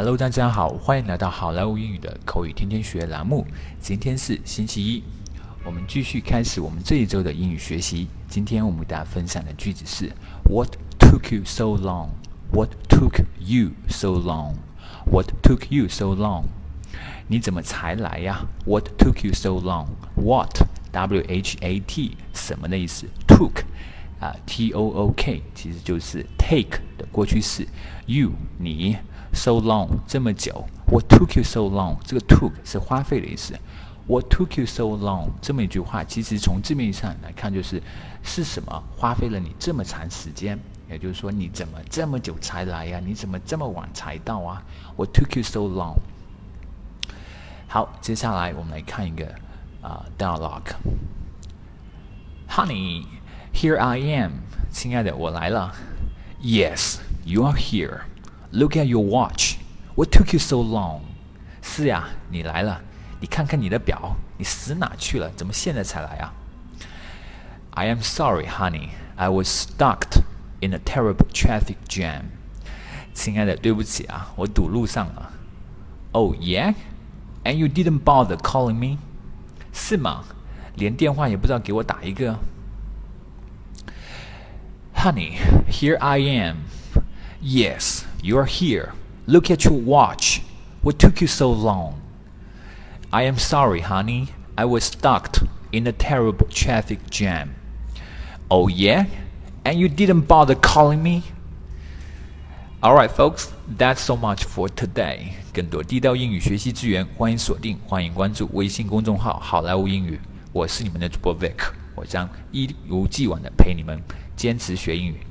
Hello，大家好，欢迎来到好莱坞英语的口语天天学栏目。今天是星期一，我们继续开始我们这一周的英语学习。今天我们给大家分享的句子是 What took you so long? What took you so long? What took you so long? 你怎么才来呀？What took you so long? What W H A T 什么的意思？Took 啊，T O O K 其实就是 take 的过去式。You 你 so long 这么久，What took you so long？这个 took 是花费的意思。What took you so long？这么一句话，其实从字面上来看，就是是什么花费了你这么长时间？也就是说，你怎么这么久才来呀？你怎么这么晚才到啊？What took you so long？好，接下来我们来看一个啊、dialogue。Honey, here I am，亲爱的，我来了。Yes, you are here. Look at your watch. What took you so long? 是呀，你来了。你看看你的表，你死哪去了？怎么现在才来啊？I am sorry, honey. I was stuck in a terrible traffic jam. 亲爱的，对不起啊，我堵路上了。Oh yeah? And you didn't bother calling me? 是吗？连电话也不知道给我打一个。Honey, here I am. Yes, you are here. Look at your watch. What took you so long? I am sorry, honey. I was stuck in a terrible traffic jam. Oh, yeah? And you didn't bother calling me? Alright, folks, that's so much for today. 更多地道英语学习资源，欢迎锁定，欢迎关注微信公众号“好莱坞英语”。我是你们的主播 Vic，我将一如既往的陪你们坚持学英语。